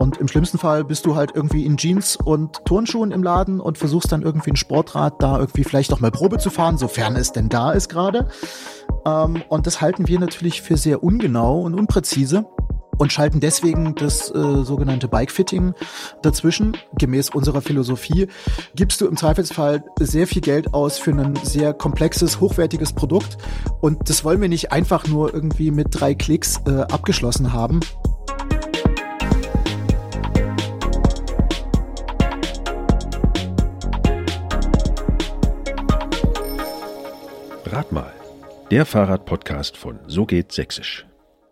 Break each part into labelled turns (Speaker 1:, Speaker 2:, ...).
Speaker 1: Und im schlimmsten Fall bist du halt irgendwie in Jeans und Turnschuhen im Laden und versuchst dann irgendwie ein Sportrad da irgendwie vielleicht auch mal Probe zu fahren, sofern es denn da ist gerade. Ähm, und das halten wir natürlich für sehr ungenau und unpräzise und schalten deswegen das äh, sogenannte Bike-Fitting dazwischen. Gemäß unserer Philosophie gibst du im Zweifelsfall sehr viel Geld aus für ein sehr komplexes, hochwertiges Produkt und das wollen wir nicht einfach nur irgendwie mit drei Klicks äh, abgeschlossen haben.
Speaker 2: Der Fahrradpodcast von So geht Sächsisch.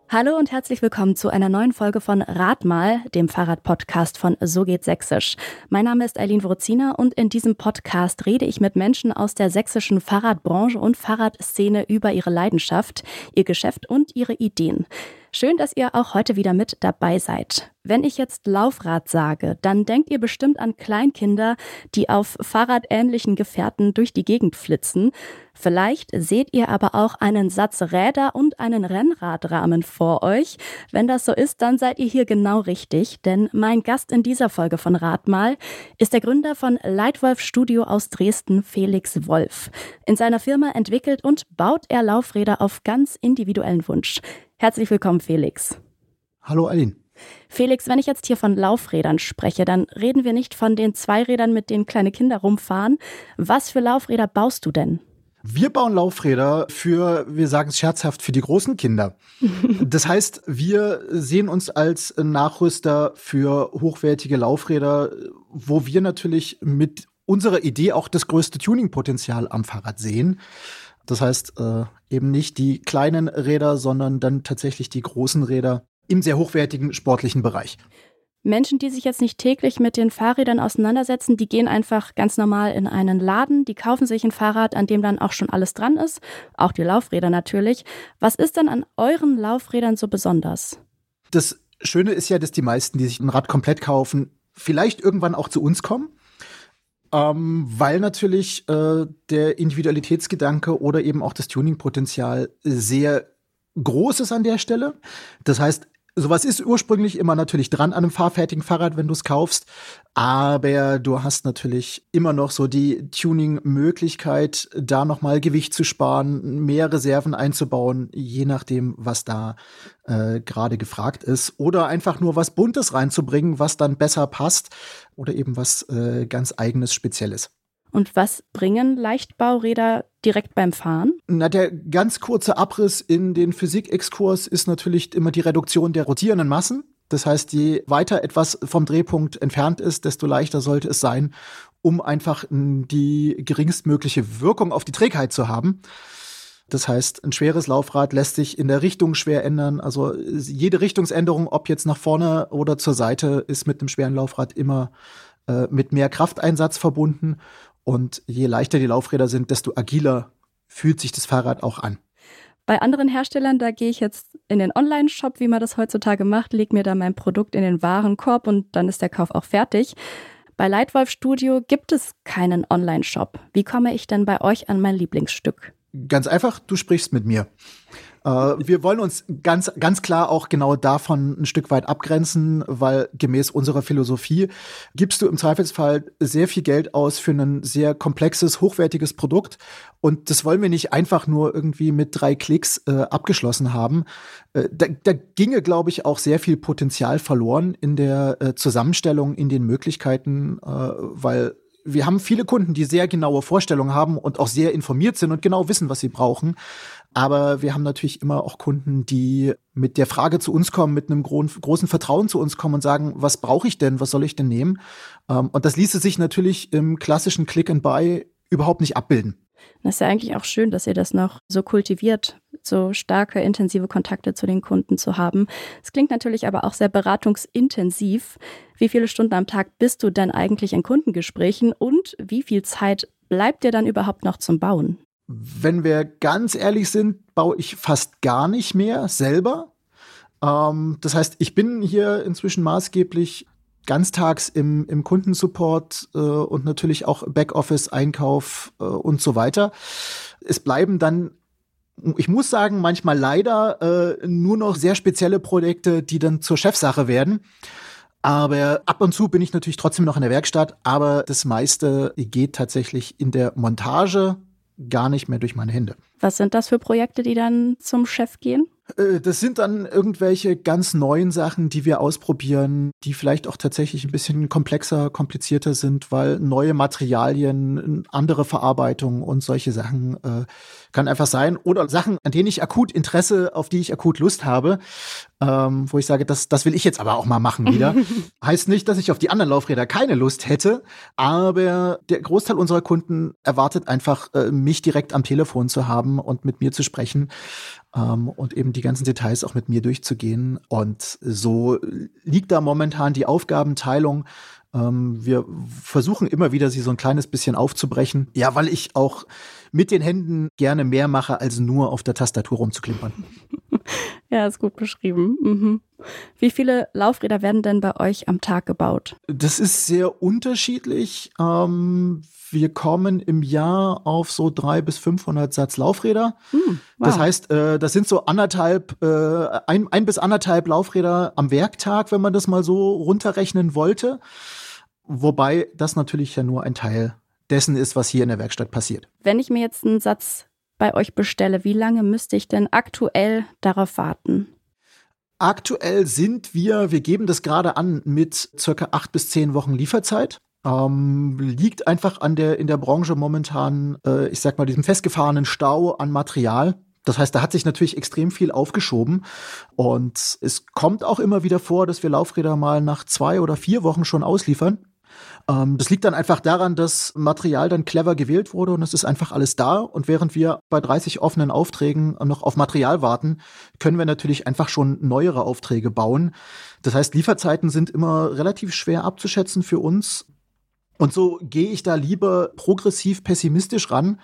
Speaker 3: Hallo und herzlich willkommen zu einer neuen Folge von Rat mal, dem Fahrradpodcast von So geht Sächsisch. Mein Name ist Eileen Wrozina und in diesem Podcast rede ich mit Menschen aus der sächsischen Fahrradbranche und Fahrradszene über ihre Leidenschaft, ihr Geschäft und ihre Ideen. Schön, dass ihr auch heute wieder mit dabei seid. Wenn ich jetzt Laufrad sage, dann denkt ihr bestimmt an Kleinkinder, die auf fahrradähnlichen Gefährten durch die Gegend flitzen. Vielleicht seht ihr aber auch einen Satz Räder und einen Rennradrahmen vor euch. Wenn das so ist, dann seid ihr hier genau richtig, denn mein Gast in dieser Folge von Radmal ist der Gründer von Leitwolf Studio aus Dresden, Felix Wolf. In seiner Firma entwickelt und baut er Laufräder auf ganz individuellen Wunsch. Herzlich willkommen, Felix.
Speaker 1: Hallo, Aline.
Speaker 3: Felix, wenn ich jetzt hier von Laufrädern spreche, dann reden wir nicht von den Zweirädern, mit denen kleine Kinder rumfahren. Was für Laufräder baust du denn?
Speaker 1: Wir bauen Laufräder für, wir sagen es scherzhaft, für die großen Kinder. Das heißt, wir sehen uns als Nachrüster für hochwertige Laufräder, wo wir natürlich mit unserer Idee auch das größte Tuningpotenzial am Fahrrad sehen. Das heißt, äh, eben nicht die kleinen Räder, sondern dann tatsächlich die großen Räder im sehr hochwertigen sportlichen Bereich.
Speaker 3: Menschen, die sich jetzt nicht täglich mit den Fahrrädern auseinandersetzen, die gehen einfach ganz normal in einen Laden, die kaufen sich ein Fahrrad, an dem dann auch schon alles dran ist, auch die Laufräder natürlich. Was ist denn an euren Laufrädern so besonders?
Speaker 1: Das Schöne ist ja, dass die meisten, die sich ein Rad komplett kaufen, vielleicht irgendwann auch zu uns kommen ähm, weil natürlich äh, der Individualitätsgedanke oder eben auch das Tuningpotenzial sehr groß ist an der Stelle. Das heißt, sowas ist ursprünglich immer natürlich dran an einem fahrfertigen Fahrrad, wenn du es kaufst. Aber du hast natürlich immer noch so die Tuning-Möglichkeit, da nochmal Gewicht zu sparen, mehr Reserven einzubauen, je nachdem, was da äh, gerade gefragt ist. Oder einfach nur was Buntes reinzubringen, was dann besser passt. Oder eben was äh, ganz eigenes, Spezielles.
Speaker 3: Und was bringen Leichtbauräder direkt beim Fahren?
Speaker 1: Na, der ganz kurze Abriss in den Physikexkurs ist natürlich immer die Reduktion der rotierenden Massen. Das heißt, je weiter etwas vom Drehpunkt entfernt ist, desto leichter sollte es sein, um einfach die geringstmögliche Wirkung auf die Trägheit zu haben. Das heißt, ein schweres Laufrad lässt sich in der Richtung schwer ändern. Also jede Richtungsänderung, ob jetzt nach vorne oder zur Seite, ist mit einem schweren Laufrad immer äh, mit mehr Krafteinsatz verbunden. Und je leichter die Laufräder sind, desto agiler fühlt sich das Fahrrad auch an.
Speaker 3: Bei anderen Herstellern, da gehe ich jetzt in den Online-Shop, wie man das heutzutage macht, lege mir da mein Produkt in den Warenkorb und dann ist der Kauf auch fertig. Bei Lightwolf Studio gibt es keinen Online-Shop. Wie komme ich denn bei euch an mein Lieblingsstück?
Speaker 1: Ganz einfach, du sprichst mit mir. Äh, wir wollen uns ganz, ganz klar auch genau davon ein Stück weit abgrenzen, weil gemäß unserer Philosophie gibst du im Zweifelsfall sehr viel Geld aus für ein sehr komplexes, hochwertiges Produkt. Und das wollen wir nicht einfach nur irgendwie mit drei Klicks äh, abgeschlossen haben. Äh, da, da ginge, glaube ich, auch sehr viel Potenzial verloren in der äh, Zusammenstellung, in den Möglichkeiten, äh, weil wir haben viele Kunden, die sehr genaue Vorstellungen haben und auch sehr informiert sind und genau wissen, was sie brauchen. Aber wir haben natürlich immer auch Kunden, die mit der Frage zu uns kommen, mit einem gro großen Vertrauen zu uns kommen und sagen, was brauche ich denn, was soll ich denn nehmen? Ähm, und das ließe sich natürlich im klassischen Click and Buy überhaupt nicht abbilden.
Speaker 3: Das ist ja eigentlich auch schön, dass ihr das noch so kultiviert, so starke, intensive Kontakte zu den Kunden zu haben. Es klingt natürlich aber auch sehr beratungsintensiv. Wie viele Stunden am Tag bist du denn eigentlich in Kundengesprächen und wie viel Zeit bleibt dir dann überhaupt noch zum Bauen?
Speaker 1: Wenn wir ganz ehrlich sind, baue ich fast gar nicht mehr selber. Ähm, das heißt, ich bin hier inzwischen maßgeblich ganztags im, im Kundensupport äh, und natürlich auch Backoffice, Einkauf äh, und so weiter. Es bleiben dann ich muss sagen, manchmal leider äh, nur noch sehr spezielle Projekte, die dann zur Chefsache werden. Aber ab und zu bin ich natürlich trotzdem noch in der Werkstatt, aber das meiste geht tatsächlich in der Montage gar nicht mehr durch meine Hände.
Speaker 3: Was sind das für Projekte, die dann zum Chef gehen?
Speaker 1: Äh, das sind dann irgendwelche ganz neuen Sachen, die wir ausprobieren, die vielleicht auch tatsächlich ein bisschen komplexer, komplizierter sind, weil neue Materialien, andere Verarbeitung und solche Sachen äh, kann einfach sein. Oder Sachen, an denen ich akut Interesse, auf die ich akut Lust habe, ähm, wo ich sage, das, das will ich jetzt aber auch mal machen wieder. heißt nicht, dass ich auf die anderen Laufräder keine Lust hätte, aber der Großteil unserer Kunden erwartet einfach, äh, mich direkt am Telefon zu haben und mit mir zu sprechen ähm, und eben die ganzen Details auch mit mir durchzugehen. Und so liegt da momentan die Aufgabenteilung. Ähm, wir versuchen immer wieder, sie so ein kleines bisschen aufzubrechen. Ja, weil ich auch mit den Händen gerne mehr mache, als nur auf der Tastatur rumzuklimpern.
Speaker 3: Ja, ist gut beschrieben. Mhm. Wie viele Laufräder werden denn bei euch am Tag gebaut?
Speaker 1: Das ist sehr unterschiedlich. Ähm, wir kommen im Jahr auf so drei bis 500 Satz Laufräder. Hm, wow. Das heißt, äh, das sind so anderthalb, äh, ein, ein bis anderthalb Laufräder am Werktag, wenn man das mal so runterrechnen wollte. Wobei das natürlich ja nur ein Teil dessen ist, was hier in der Werkstatt passiert.
Speaker 3: Wenn ich mir jetzt einen Satz bei euch bestelle, wie lange müsste ich denn aktuell darauf warten?
Speaker 1: Aktuell sind wir, wir geben das gerade an mit circa acht bis zehn Wochen Lieferzeit. Ähm, liegt einfach an der in der Branche momentan, äh, ich sag mal, diesem festgefahrenen Stau an Material. Das heißt, da hat sich natürlich extrem viel aufgeschoben. Und es kommt auch immer wieder vor, dass wir Laufräder mal nach zwei oder vier Wochen schon ausliefern. Ähm, das liegt dann einfach daran, dass Material dann clever gewählt wurde und es ist einfach alles da. Und während wir bei 30 offenen Aufträgen noch auf Material warten, können wir natürlich einfach schon neuere Aufträge bauen. Das heißt, Lieferzeiten sind immer relativ schwer abzuschätzen für uns. Und so gehe ich da lieber progressiv pessimistisch ran,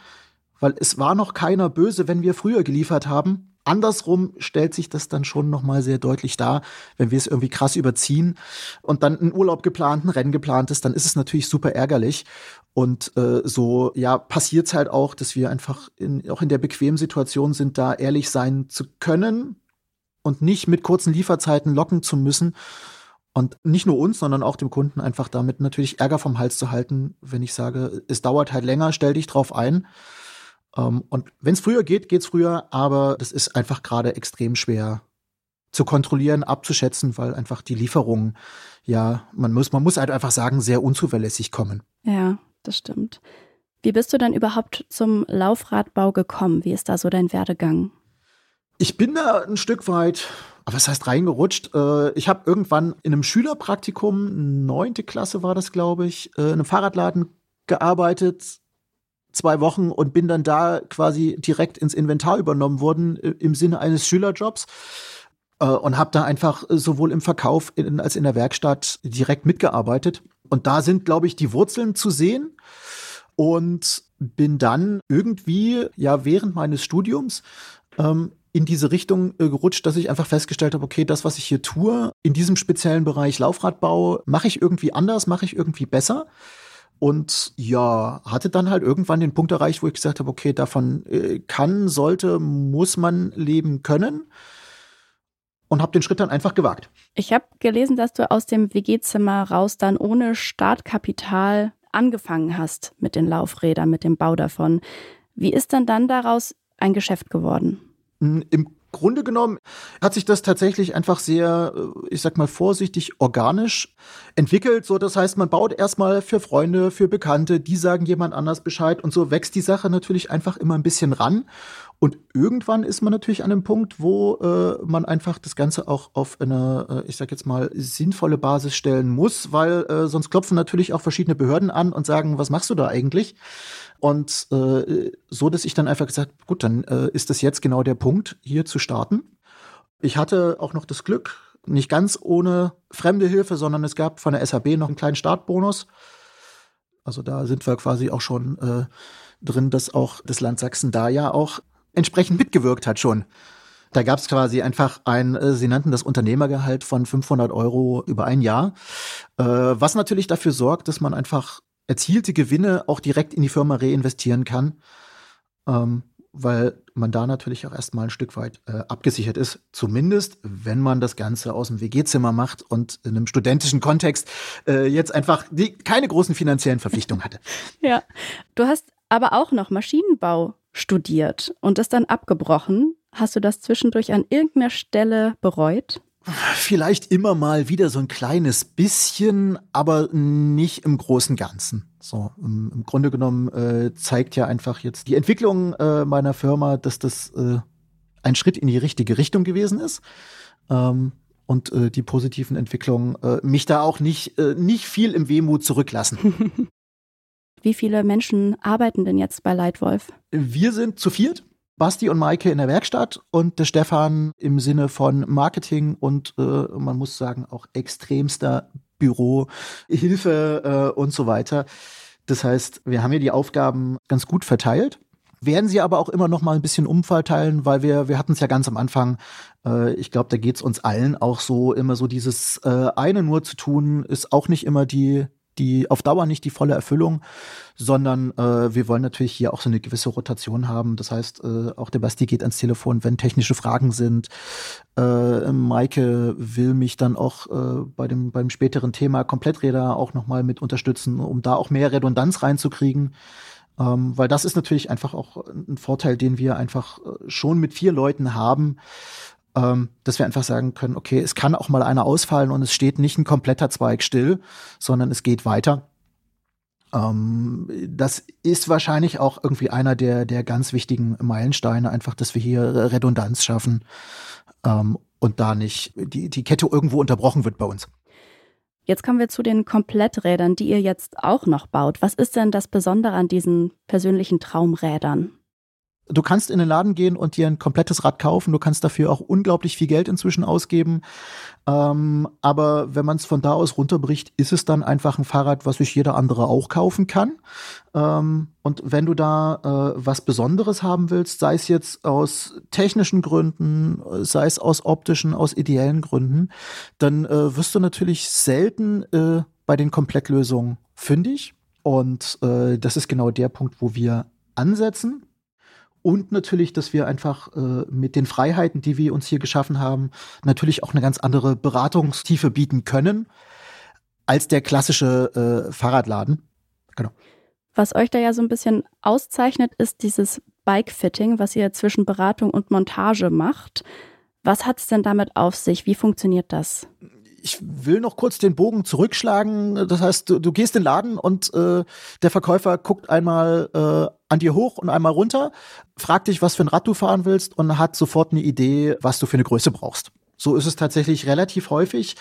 Speaker 1: weil es war noch keiner böse, wenn wir früher geliefert haben. Andersrum stellt sich das dann schon noch mal sehr deutlich dar, wenn wir es irgendwie krass überziehen und dann ein Urlaub geplant, ein Rennen geplant ist, dann ist es natürlich super ärgerlich. Und äh, so ja passiert's halt auch, dass wir einfach in, auch in der bequemen Situation sind, da ehrlich sein zu können und nicht mit kurzen Lieferzeiten locken zu müssen. Und nicht nur uns, sondern auch dem Kunden einfach damit natürlich Ärger vom Hals zu halten, wenn ich sage, es dauert halt länger, stell dich drauf ein. Um, ähm, und wenn es früher geht, geht's früher, aber das ist einfach gerade extrem schwer zu kontrollieren, abzuschätzen, weil einfach die Lieferungen, ja, man muss, man muss halt einfach sagen, sehr unzuverlässig kommen.
Speaker 3: Ja, das stimmt. Wie bist du denn überhaupt zum Laufradbau gekommen? Wie ist da so dein Werdegang?
Speaker 1: Ich bin da ein Stück weit, was heißt reingerutscht? Äh, ich habe irgendwann in einem Schülerpraktikum, neunte Klasse war das, glaube ich, äh, in einem Fahrradladen gearbeitet, zwei Wochen und bin dann da quasi direkt ins Inventar übernommen worden äh, im Sinne eines Schülerjobs äh, und habe da einfach sowohl im Verkauf in, als in der Werkstatt direkt mitgearbeitet. Und da sind, glaube ich, die Wurzeln zu sehen und bin dann irgendwie, ja, während meines Studiums ähm, in diese Richtung äh, gerutscht, dass ich einfach festgestellt habe, okay, das, was ich hier tue, in diesem speziellen Bereich Laufradbau, mache ich irgendwie anders, mache ich irgendwie besser. Und ja, hatte dann halt irgendwann den Punkt erreicht, wo ich gesagt habe, okay, davon äh, kann, sollte, muss man leben können. Und habe den Schritt dann einfach gewagt.
Speaker 3: Ich habe gelesen, dass du aus dem WG-Zimmer raus dann ohne Startkapital angefangen hast mit den Laufrädern, mit dem Bau davon. Wie ist dann dann daraus ein Geschäft geworden?
Speaker 1: Hm, Im Grunde genommen hat sich das tatsächlich einfach sehr, äh, ich sag mal vorsichtig, organisch entwickelt. So, das heißt, man baut erstmal für Freunde, für Bekannte, die sagen jemand anders Bescheid und so wächst die Sache natürlich einfach immer ein bisschen ran. Und irgendwann ist man natürlich an einem Punkt, wo äh, man einfach das Ganze auch auf eine, äh, ich sag jetzt mal, sinnvolle Basis stellen muss, weil äh, sonst klopfen natürlich auch verschiedene Behörden an und sagen, was machst du da eigentlich? Und äh, so, dass ich dann einfach gesagt, gut, dann äh, ist das jetzt genau der Punkt, hier zu starten. Ich hatte auch noch das Glück, nicht ganz ohne fremde Hilfe, sondern es gab von der SAB noch einen kleinen Startbonus. Also da sind wir quasi auch schon äh, drin, dass auch das Land Sachsen da ja auch entsprechend mitgewirkt hat schon. Da gab es quasi einfach ein, äh, sie nannten das Unternehmergehalt von 500 Euro über ein Jahr, äh, was natürlich dafür sorgt, dass man einfach erzielte Gewinne auch direkt in die Firma reinvestieren kann. Ähm, weil man da natürlich auch erstmal ein Stück weit äh, abgesichert ist. Zumindest, wenn man das Ganze aus dem WG-Zimmer macht und in einem studentischen Kontext äh, jetzt einfach die, keine großen finanziellen Verpflichtungen hatte.
Speaker 3: Ja, du hast aber auch noch Maschinenbau studiert und das dann abgebrochen. Hast du das zwischendurch an irgendeiner Stelle bereut?
Speaker 1: Vielleicht immer mal wieder so ein kleines bisschen, aber nicht im großen Ganzen. So, im, im Grunde genommen äh, zeigt ja einfach jetzt die Entwicklung äh, meiner Firma, dass das äh, ein Schritt in die richtige Richtung gewesen ist. Ähm, und äh, die positiven Entwicklungen äh, mich da auch nicht, äh, nicht viel im Wehmut zurücklassen.
Speaker 3: Wie viele Menschen arbeiten denn jetzt bei Leitwolf?
Speaker 1: Wir sind zu viert. Basti und Maike in der Werkstatt und der Stefan im Sinne von Marketing und äh, man muss sagen auch extremster Büro, Hilfe äh, und so weiter. Das heißt, wir haben hier die Aufgaben ganz gut verteilt werden sie aber auch immer noch mal ein bisschen umverteilen, weil wir, wir hatten es ja ganz am Anfang, äh, ich glaube, da geht es uns allen auch so, immer so dieses äh, eine nur zu tun, ist auch nicht immer die, die auf Dauer nicht die volle Erfüllung, sondern äh, wir wollen natürlich hier auch so eine gewisse Rotation haben. Das heißt, äh, auch der Basti geht ans Telefon, wenn technische Fragen sind. Äh, Maike will mich dann auch äh, bei dem beim späteren Thema Kompletträder auch noch mal mit unterstützen, um da auch mehr Redundanz reinzukriegen. Ähm, weil das ist natürlich einfach auch ein Vorteil, den wir einfach äh, schon mit vier Leuten haben ähm, dass wir einfach sagen können, okay, es kann auch mal einer ausfallen und es steht nicht ein kompletter Zweig still, sondern es geht weiter. Ähm, das ist wahrscheinlich auch irgendwie einer der, der ganz wichtigen Meilensteine, einfach, dass wir hier Redundanz schaffen ähm, und da nicht die, die Kette irgendwo unterbrochen wird bei uns.
Speaker 3: Jetzt kommen wir zu den Kompletträdern, die ihr jetzt auch noch baut. Was ist denn das Besondere an diesen persönlichen Traumrädern?
Speaker 1: Du kannst in den Laden gehen und dir ein komplettes Rad kaufen. Du kannst dafür auch unglaublich viel Geld inzwischen ausgeben. Ähm, aber wenn man es von da aus runterbricht, ist es dann einfach ein Fahrrad, was sich jeder andere auch kaufen kann. Ähm, und wenn du da äh, was Besonderes haben willst, sei es jetzt aus technischen Gründen, sei es aus optischen, aus ideellen Gründen, dann äh, wirst du natürlich selten äh, bei den Komplettlösungen fündig. Und äh, das ist genau der Punkt, wo wir ansetzen und natürlich, dass wir einfach äh, mit den Freiheiten, die wir uns hier geschaffen haben, natürlich auch eine ganz andere Beratungstiefe bieten können als der klassische äh, Fahrradladen.
Speaker 3: Genau. Was euch da ja so ein bisschen auszeichnet, ist dieses Bike-Fitting, was ihr zwischen Beratung und Montage macht. Was hat es denn damit auf sich? Wie funktioniert das?
Speaker 1: ich will noch kurz den Bogen zurückschlagen. Das heißt, du, du gehst in den Laden und äh, der Verkäufer guckt einmal äh, an dir hoch und einmal runter, fragt dich, was für ein Rad du fahren willst und hat sofort eine Idee, was du für eine Größe brauchst. So ist es tatsächlich relativ häufig.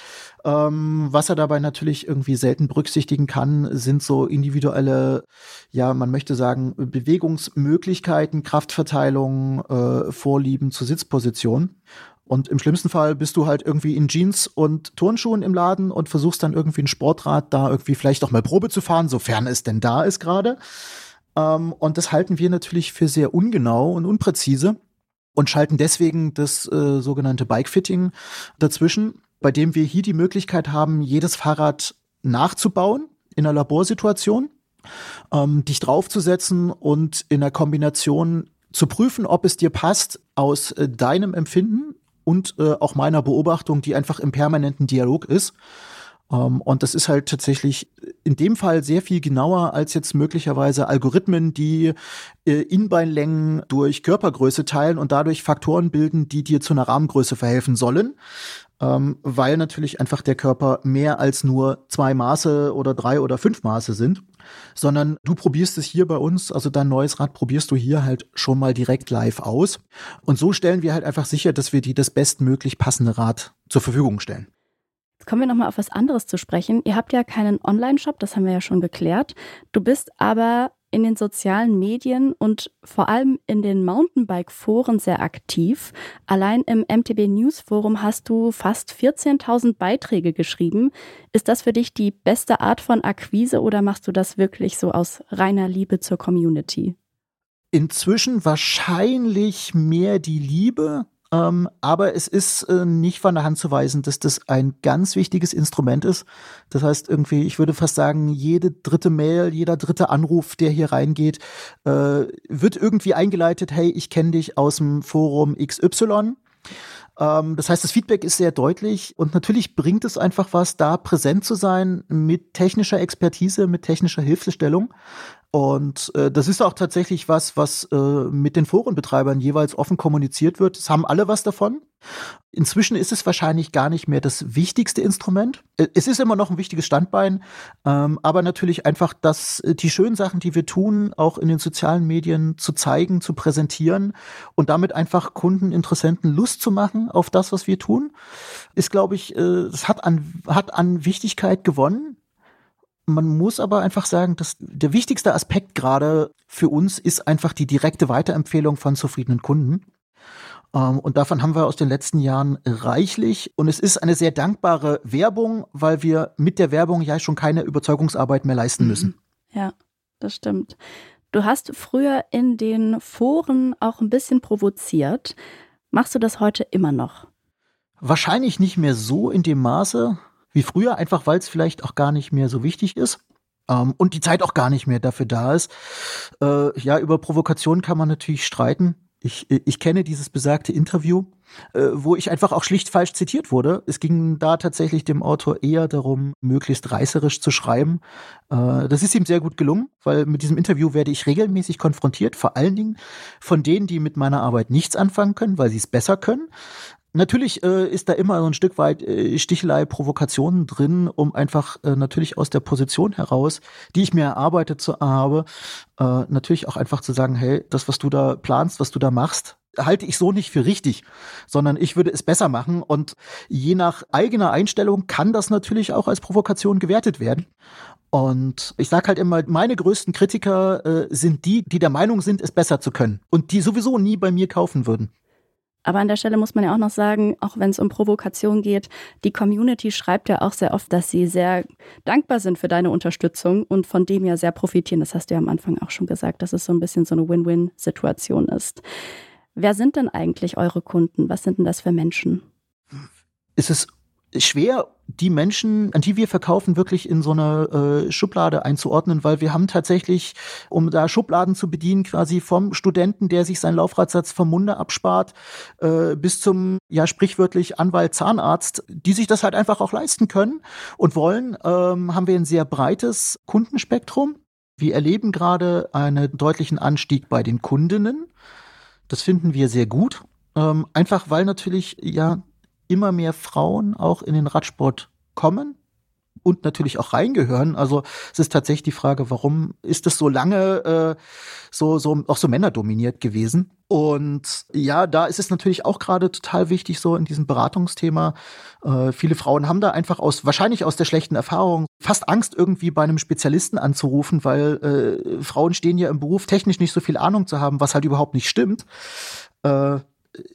Speaker 1: Ähm, was er dabei natürlich irgendwie selten berücksichtigen kann, sind so individuelle, ja, man möchte sagen, Bewegungsmöglichkeiten, Kraftverteilung, äh, Vorlieben zur Sitzposition. Und im schlimmsten Fall bist du halt irgendwie in Jeans und Turnschuhen im Laden und versuchst dann irgendwie ein Sportrad da irgendwie vielleicht auch mal Probe zu fahren, sofern es denn da ist gerade. Ähm, und das halten wir natürlich für sehr ungenau und unpräzise und schalten deswegen das äh, sogenannte Bike-Fitting dazwischen, bei dem wir hier die Möglichkeit haben, jedes Fahrrad nachzubauen in einer Laborsituation, ähm, dich draufzusetzen und in der Kombination zu prüfen, ob es dir passt aus äh, deinem Empfinden und äh, auch meiner Beobachtung, die einfach im permanenten Dialog ist. Ähm, und das ist halt tatsächlich in dem Fall sehr viel genauer als jetzt möglicherweise Algorithmen, die äh, Inbeinlängen durch Körpergröße teilen und dadurch Faktoren bilden, die dir zu einer Rahmengröße verhelfen sollen. Ähm, weil natürlich einfach der Körper mehr als nur zwei Maße oder drei oder fünf Maße sind sondern du probierst es hier bei uns, also dein neues Rad probierst du hier halt schon mal direkt live aus. Und so stellen wir halt einfach sicher, dass wir dir das bestmöglich passende Rad zur Verfügung stellen.
Speaker 3: Kommen wir nochmal auf was anderes zu sprechen. Ihr habt ja keinen Online-Shop, das haben wir ja schon geklärt. Du bist aber in den sozialen Medien und vor allem in den Mountainbike-Foren sehr aktiv. Allein im MTB News Forum hast du fast 14.000 Beiträge geschrieben. Ist das für dich die beste Art von Akquise oder machst du das wirklich so aus reiner Liebe zur Community?
Speaker 1: Inzwischen wahrscheinlich mehr die Liebe Ähm, aber es ist äh, nicht von der Hand zu weisen, dass das ein ganz wichtiges Instrument ist. Das heißt, irgendwie, ich würde fast sagen, jede dritte Mail, jeder dritte Anruf, der hier reingeht, äh, wird irgendwie eingeleitet, hey, ich kenne dich aus dem Forum XY. Ähm, das heißt, das Feedback ist sehr deutlich und natürlich bringt es einfach was, da präsent zu sein mit technischer Expertise, mit technischer Hilfestellung. Und äh, das ist auch tatsächlich was, was äh, mit den Forenbetreibern jeweils offen kommuniziert wird. Es haben alle was davon. Inzwischen ist es wahrscheinlich gar nicht mehr das wichtigste Instrument. Äh, es ist immer noch ein wichtiges Standbein, ähm, aber natürlich einfach, dass äh, die schönen Sachen, die wir tun, auch in den sozialen Medien zu zeigen, zu präsentieren und damit einfach Kunden, Interessenten Lust zu machen auf das, was wir tun, ist, glaube ich, äh, es hat an, hat an Wichtigkeit gewonnen. Man muss aber einfach sagen, dass der wichtigste Aspekt gerade für uns ist einfach die direkte Weiterempfehlung von zufriedenen Kunden. Ähm, und davon haben wir aus den letzten Jahren reichlich. Und es ist eine sehr dankbare Werbung, weil wir mit der Werbung ja schon keine Überzeugungsarbeit mehr leisten müssen.
Speaker 3: Ja, das stimmt. Du hast früher in den Foren auch ein bisschen provoziert. Machst du das heute immer noch?
Speaker 1: Wahrscheinlich nicht mehr so in dem Maße wie früher, einfach weil es vielleicht auch gar nicht mehr so wichtig ist. Ähm, und die Zeit auch gar nicht mehr dafür da ist. Äh, ja, über Provokation kann man natürlich streiten. Ich, ich kenne dieses besagte Interview, äh, wo ich einfach auch schlicht falsch zitiert wurde. Es ging da tatsächlich dem Autor eher darum, möglichst reißerisch zu schreiben. Äh, das ist ihm sehr gut gelungen, weil mit diesem Interview werde ich regelmäßig konfrontiert, vor allen Dingen von denen, die mit meiner Arbeit nichts anfangen können, weil sie es besser können. Natürlich äh, ist da immer so ein Stück weit äh, Stichelei, Provokationen drin, um einfach äh, natürlich aus der Position heraus, die ich mir erarbeitet zu, habe, äh, natürlich auch einfach zu sagen, hey, das, was du da planst, was du da machst, halte ich so nicht für richtig, sondern ich würde es besser machen und je nach eigener Einstellung kann das natürlich auch als Provokation gewertet werden. Und ich sage halt immer, meine größten Kritiker äh, sind die, die der Meinung sind, es besser zu können und die sowieso nie bei mir kaufen würden.
Speaker 3: Aber an der Stelle muss man ja auch noch sagen, auch wenn es um Provokation geht, die Community schreibt ja auch sehr oft, dass sie sehr dankbar sind für deine Unterstützung und von dem ja sehr profitieren. Das hast du ja am Anfang auch schon gesagt, dass es so ein bisschen so eine Win-Win-Situation ist. Wer sind denn eigentlich eure Kunden? Was sind denn das für Menschen?
Speaker 1: Es schwer, die Menschen, an die wir verkaufen, wirklich in so eine äh, Schublade einzuordnen, weil wir haben tatsächlich, um da Schubladen zu bedienen, quasi vom Studenten, der sich seinen Laufradsatz vom Munde abspart, äh, bis zum, ja, sprichwörtlich Anwalt, Zahnarzt, die sich das halt einfach auch leisten können und wollen, ähm, haben wir ein sehr breites Kundenspektrum. Wir erleben gerade einen deutlichen Anstieg bei den Kundinnen. Das finden wir sehr gut. Ähm, einfach weil natürlich, ja, immer mehr Frauen auch in den Radsport kommen und natürlich auch reingehören. Also es ist tatsächlich die Frage, warum ist das so lange äh, so, so auch so männerdominiert gewesen? Und ja, da ist es natürlich auch gerade total wichtig, so in diesem Beratungsthema. Äh, viele Frauen haben da einfach aus, wahrscheinlich aus der schlechten Erfahrung, fast Angst, irgendwie bei einem Spezialisten anzurufen, weil äh, Frauen stehen ja im Beruf, technisch nicht so viel Ahnung zu haben, was halt überhaupt nicht stimmt. Äh,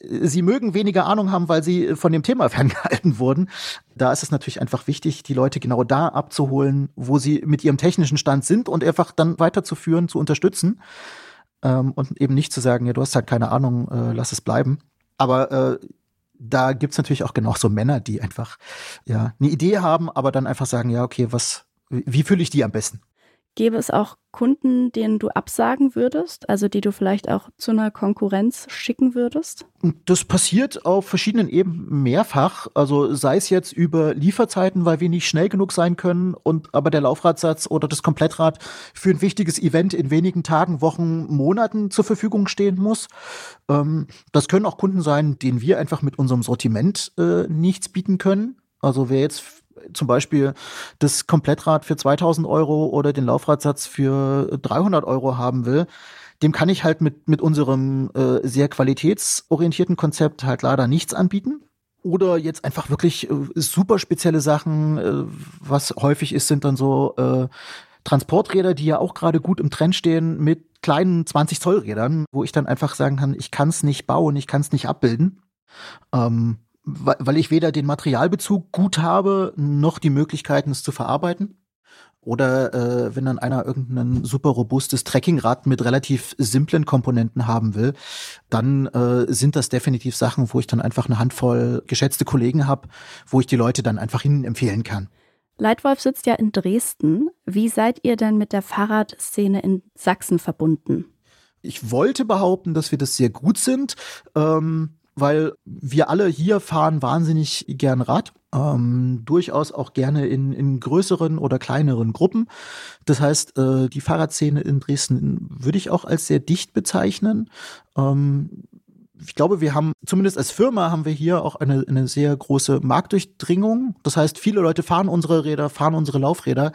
Speaker 1: sie mögen weniger Ahnung haben, weil sie von dem Thema ferngehalten wurden. Da ist es natürlich einfach wichtig, die Leute genau da abzuholen, wo sie mit ihrem technischen Stand sind und einfach dann weiterzuführen, zu unterstützen. Ähm, und eben nicht zu sagen, ja, du hast halt keine Ahnung, äh, lass es bleiben. Aber äh, da gibt's natürlich auch genau so Männer, die einfach ja eine Idee haben, aber dann einfach sagen, ja, okay, was, wie fühle ich die am besten?
Speaker 3: Gäbe es auch Kunden, denen du absagen würdest, also die du vielleicht auch zu einer Konkurrenz schicken würdest?
Speaker 1: Das passiert auf verschiedenen Ebenen mehrfach. Also sei es jetzt über Lieferzeiten, weil wir nicht schnell genug sein können und aber der Laufradsatz oder das Komplettrad für ein wichtiges Event in wenigen Tagen, Wochen, Monaten zur Verfügung stehen muss. Ähm, das können auch Kunden sein, denen wir einfach mit unserem Sortiment äh, nichts bieten können. Also wer jetzt zum Beispiel das Komplettrad für 2000 Euro oder den Laufradsatz für 300 Euro haben will, dem kann ich halt mit, mit unserem äh, sehr qualitätsorientierten Konzept halt leider nichts anbieten. Oder jetzt einfach wirklich äh, super spezielle Sachen, äh, was häufig ist, sind dann so äh, Transporträder, die ja auch gerade gut im Trend stehen, mit kleinen 20 Zoll Rädern, wo ich dann einfach sagen kann, ich kann es nicht bauen, ich kann es nicht abbilden. Ähm, weil ich weder den Materialbezug gut habe, noch die Möglichkeiten, es zu verarbeiten. Oder äh, wenn dann einer irgendein super robustes Trekkingrad mit relativ simplen Komponenten haben will, dann äh, sind das definitiv Sachen, wo ich dann einfach eine Handvoll geschätzte Kollegen habe, wo ich die Leute dann einfach hin empfehlen kann.
Speaker 3: Leitwolf sitzt ja in Dresden. Wie seid ihr denn mit der Fahrradszene in Sachsen verbunden?
Speaker 1: Ich wollte behaupten, dass wir das sehr gut sind. Ähm, weil wir alle hier fahren wahnsinnig gern Rad, ähm, durchaus auch gerne in, in größeren oder kleineren Gruppen. Das heißt, äh, die Fahrradszene in Dresden würde ich auch als sehr dicht bezeichnen. Ähm, ich glaube, wir haben, zumindest als Firma, haben wir hier auch eine, eine sehr große Marktdurchdringung. Das heißt, viele Leute fahren unsere Räder, fahren unsere Laufräder.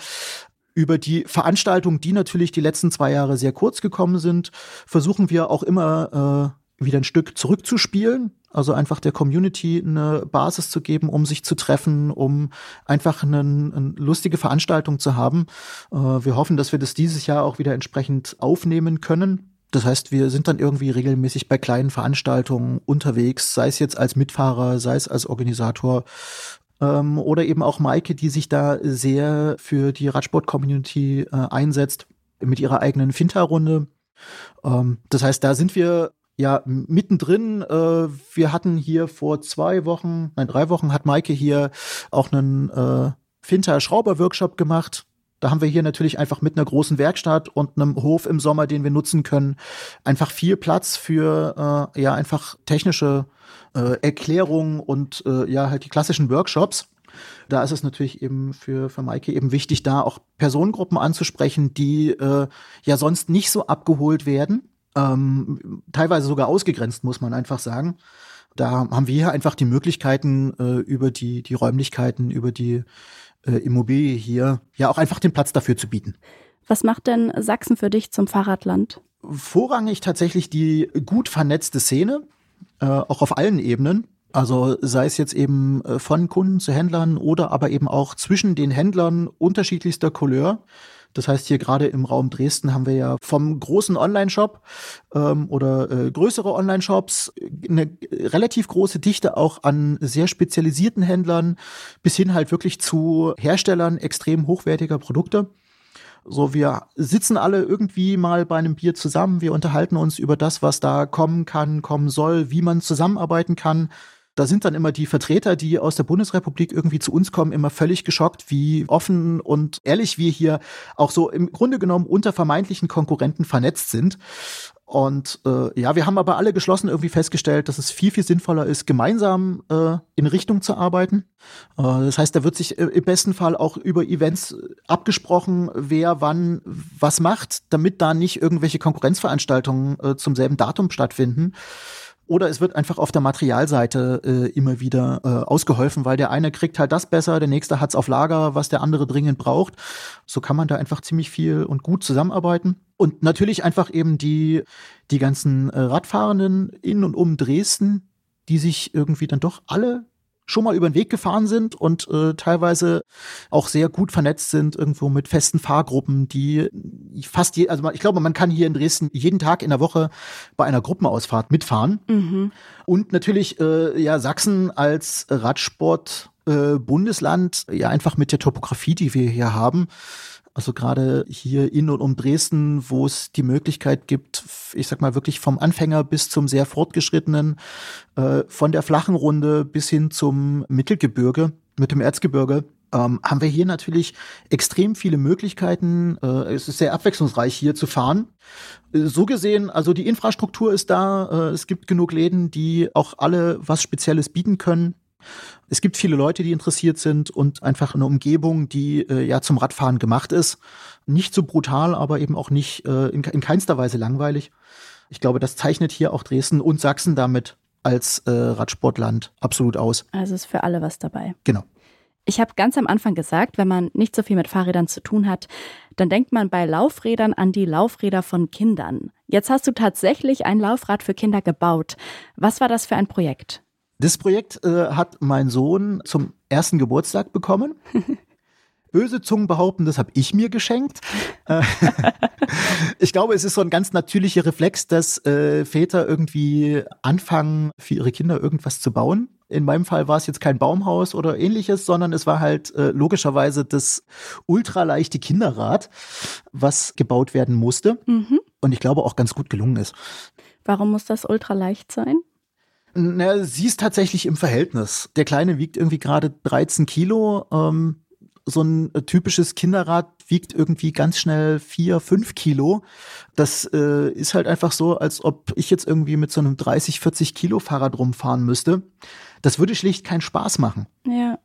Speaker 1: Über die Veranstaltungen, die natürlich die letzten zwei Jahre sehr kurz gekommen sind, versuchen wir auch immer äh, wieder ein Stück zurückzuspielen. Also einfach der Community eine Basis zu geben, um sich zu treffen, um einfach eine, eine lustige Veranstaltung zu haben. Äh, wir hoffen, dass wir das dieses Jahr auch wieder entsprechend aufnehmen können. Das heißt, wir sind dann irgendwie regelmäßig bei kleinen Veranstaltungen unterwegs, sei es jetzt als Mitfahrer, sei es als Organisator ähm, oder eben auch Maike, die sich da sehr für die Radsport-Community äh, einsetzt mit ihrer eigenen Finta-Runde. Ähm, das heißt, da sind wir ja mittendrin. Äh, wir hatten hier vor zwei Wochen, nein, drei Wochen hat Maike hier auch einen äh, Finter-Schrauber-Workshop gemacht. Da haben wir hier natürlich einfach mit einer großen Werkstatt und einem Hof im Sommer, den wir nutzen können, einfach viel Platz für äh, ja einfach technische äh, Erklärungen und äh, ja halt die klassischen Workshops. Da ist es natürlich eben für, für Maike eben wichtig, da auch Personengruppen anzusprechen, die äh, ja sonst nicht so abgeholt werden ähm, teilweise sogar ausgegrenzt, muss man einfach sagen. Da haben wir hier einfach die Möglichkeiten, äh, über die, die Räumlichkeiten, über die äh, Immobilie hier, ja auch einfach den Platz dafür zu bieten.
Speaker 3: Was macht denn Sachsen für dich zum Fahrradland?
Speaker 1: Vorrangig tatsächlich die gut vernetzte Szene, äh, auch auf allen Ebenen. Also sei es jetzt eben äh, von Kunden zu Händlern oder aber eben auch zwischen den Händlern unterschiedlichster Couleur. Das heißt, hier gerade im Raum Dresden haben wir ja vom großen Online-Shop ähm, oder äh, größere Online-Shops eine relativ große Dichte auch an sehr spezialisierten Händlern bis hin halt wirklich zu Herstellern extrem hochwertiger Produkte. So, wir sitzen alle irgendwie mal bei einem Bier zusammen, wir unterhalten uns über das, was da kommen kann, kommen soll, wie man zusammenarbeiten kann. Da sind dann immer die Vertreter, die aus der Bundesrepublik irgendwie zu uns kommen, immer völlig geschockt, wie offen und ehrlich wir hier auch so im Grunde genommen unter vermeintlichen Konkurrenten vernetzt sind. Und äh, ja, wir haben aber alle geschlossen irgendwie festgestellt, dass es viel, viel sinnvoller ist, gemeinsam äh, in Richtung zu arbeiten. Äh, das heißt, da wird sich äh, im besten Fall auch über Events abgesprochen, wer wann was macht, damit da nicht irgendwelche Konkurrenzveranstaltungen äh, zum selben Datum stattfinden. Oder es wird einfach auf der Materialseite äh, immer wieder äh, ausgeholfen, weil der eine kriegt halt das besser, der nächste hat's auf Lager, was der andere dringend braucht. So kann man da einfach ziemlich viel und gut zusammenarbeiten. Und natürlich einfach eben die, die ganzen äh, Radfahrenden in und um Dresden, die sich irgendwie dann doch alle schon mal über den Weg gefahren sind und äh, teilweise auch sehr gut vernetzt sind irgendwo mit festen Fahrgruppen, die fast je, also ich glaube, man kann hier in Dresden jeden Tag in der Woche bei einer Gruppenausfahrt mitfahren. Mhm. Und natürlich äh, ja Sachsen als Radsport äh, Bundesland ja einfach mit der Topografie, die wir hier haben, also gerade hier in und um Dresden, wo es die Möglichkeit gibt, ich sag mal wirklich vom Anfänger bis zum sehr fortgeschrittenen, äh, von der flachen Runde bis hin zum Mittelgebirge mit dem Erzgebirge, ähm, haben wir hier natürlich extrem viele Möglichkeiten. Äh, es ist sehr abwechslungsreich hier zu fahren. Äh, so gesehen, also die Infrastruktur ist da. Äh, es gibt genug Läden, die auch alle was Spezielles bieten können. Es gibt viele Leute, die interessiert sind und einfach eine Umgebung, die äh, ja zum Radfahren gemacht ist. Nicht so brutal, aber eben auch nicht äh, in, in keinster Weise langweilig. Ich glaube, das zeichnet hier auch Dresden und Sachsen damit als äh, Radsportland absolut aus.
Speaker 3: Also ist für alle was dabei.
Speaker 1: Genau.
Speaker 3: Ich habe ganz am Anfang gesagt, wenn man nicht so viel mit Fahrrädern zu tun hat, dann denkt man bei Laufrädern an die Laufräder von Kindern. Jetzt hast du tatsächlich ein Laufrad für Kinder gebaut. Was war das für ein Projekt?
Speaker 1: Das Projekt äh, hat mein Sohn zum ersten Geburtstag bekommen. Böse Zungen behaupten, das habe ich mir geschenkt. Äh, ich glaube, es ist so ein ganz natürlicher Reflex, dass äh, Väter irgendwie anfangen, für ihre Kinder irgendwas zu bauen. In meinem Fall war es jetzt kein Baumhaus oder ähnliches, sondern es war halt äh, logischerweise das ultraleichte Kinderrad, was gebaut werden musste. Mhm. Und ich glaube auch ganz gut gelungen ist.
Speaker 3: Warum muss das ultraleicht sein?
Speaker 1: Na, sie ist tatsächlich im Verhältnis. Der Kleine wiegt irgendwie gerade 13 Kilo. Ähm, so ein äh, typisches Kinderrad wiegt irgendwie ganz schnell vier, fünf Kilo. Das äh, ist halt einfach so, als ob ich jetzt irgendwie mit so einem 30, 40 Kilo Fahrrad rumfahren müsste. Das würde schlicht keinen Spaß machen.
Speaker 3: Ja.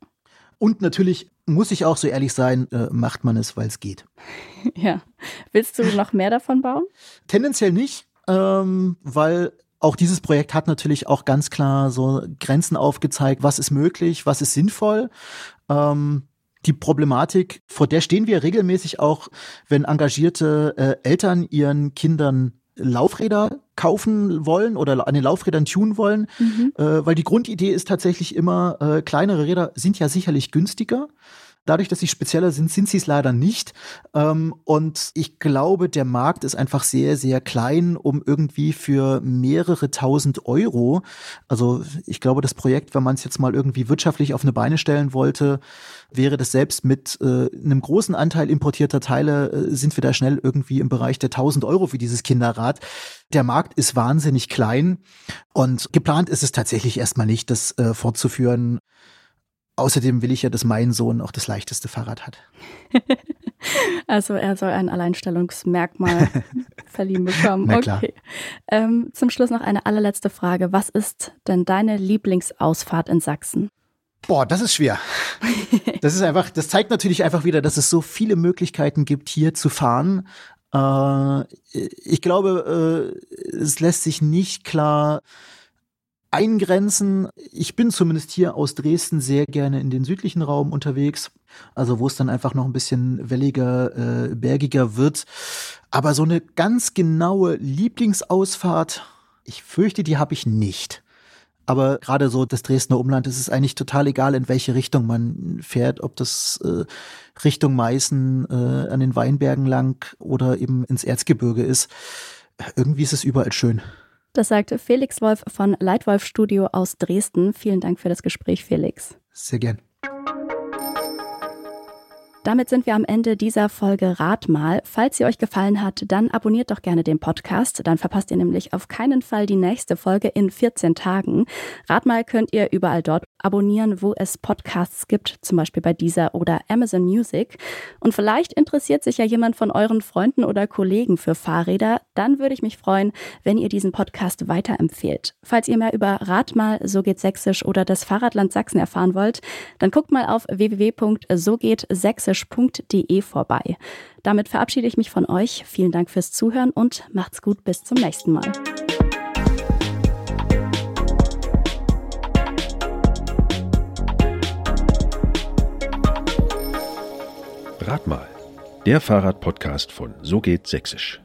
Speaker 1: Und natürlich muss ich auch so ehrlich sein, äh, macht man es, weil es geht.
Speaker 3: Ja. Willst du noch mehr davon bauen?
Speaker 1: Tendenziell nicht, ähm, weil auch dieses Projekt hat natürlich auch ganz klar so Grenzen aufgezeigt, was ist möglich, was ist sinnvoll. Ähm, die Problematik, vor der stehen wir regelmäßig auch, wenn engagierte äh, Eltern ihren Kindern Laufräder kaufen wollen oder an den Laufrädern tunen wollen, mhm. äh, weil die Grundidee ist tatsächlich immer, äh, kleinere Räder sind ja sicherlich günstiger. Dadurch, dass sie spezieller sind, sind sie es leider nicht. Ähm, und ich glaube, der Markt ist einfach sehr, sehr klein, um irgendwie für mehrere tausend Euro, also ich glaube, das Projekt, wenn man es jetzt mal irgendwie wirtschaftlich auf eine Beine stellen wollte, wäre das selbst mit äh, einem großen Anteil importierter Teile, äh, sind wir da schnell irgendwie im Bereich der 1000 Euro für dieses Kinderrad. Der Markt ist wahnsinnig klein und geplant ist es tatsächlich erstmal nicht, das äh, fortzuführen. Außerdem will ich ja, dass mein Sohn auch das leichteste Fahrrad hat.
Speaker 3: Also er soll ein Alleinstellungsmerkmal verliehen bekommen. Okay. Ähm, zum Schluss noch eine allerletzte Frage. Was ist denn deine Lieblingsausfahrt in Sachsen?
Speaker 1: Boah, das ist schwer. Das ist einfach, das zeigt natürlich einfach wieder, dass es so viele Möglichkeiten gibt, hier zu fahren. Äh, ich glaube, äh, es lässt sich nicht klar eingrenzen. Ich bin zumindest hier aus Dresden sehr gerne in den südlichen Raum unterwegs, also wo es dann einfach noch ein bisschen welliger, äh, bergiger wird. Aber so eine ganz genaue Lieblingsausfahrt, ich fürchte, die habe ich nicht. Aber gerade so das Dresdner Umland, es ist eigentlich total egal, in welche Richtung man fährt, ob das äh, Richtung Meißen äh, an den Weinbergen lang oder eben ins Erzgebirge ist. Irgendwie ist es überall schön.
Speaker 3: Das sagte Felix Wolf von Leitwolf Studio aus Dresden. Vielen Dank für das Gespräch, Felix.
Speaker 1: Sehr gern.
Speaker 3: Damit sind wir am Ende dieser Folge Rat mal. Falls sie euch gefallen hat, dann abonniert doch gerne den Podcast. Dann verpasst ihr nämlich auf keinen Fall die nächste Folge in 14 Tagen. Rat mal könnt ihr überall dort abonnieren, wo es Podcasts gibt, zum Beispiel bei dieser oder Amazon Music. Und vielleicht interessiert sich ja jemand von euren Freunden oder Kollegen für Fahrräder. Dann würde ich mich freuen, wenn ihr diesen Podcast weiterempfehlt. Falls ihr mehr über Rat mal, so geht sächsisch oder das Fahrradland Sachsen erfahren wollt, dann guckt mal auf www.sogehtsächsisch englisch.de vorbei. Damit verabschiede ich mich von euch. Vielen Dank fürs Zuhören und macht's gut bis zum nächsten Mal.
Speaker 2: Rat mal. Der Fahrradpodcast von So geht Sächsisch.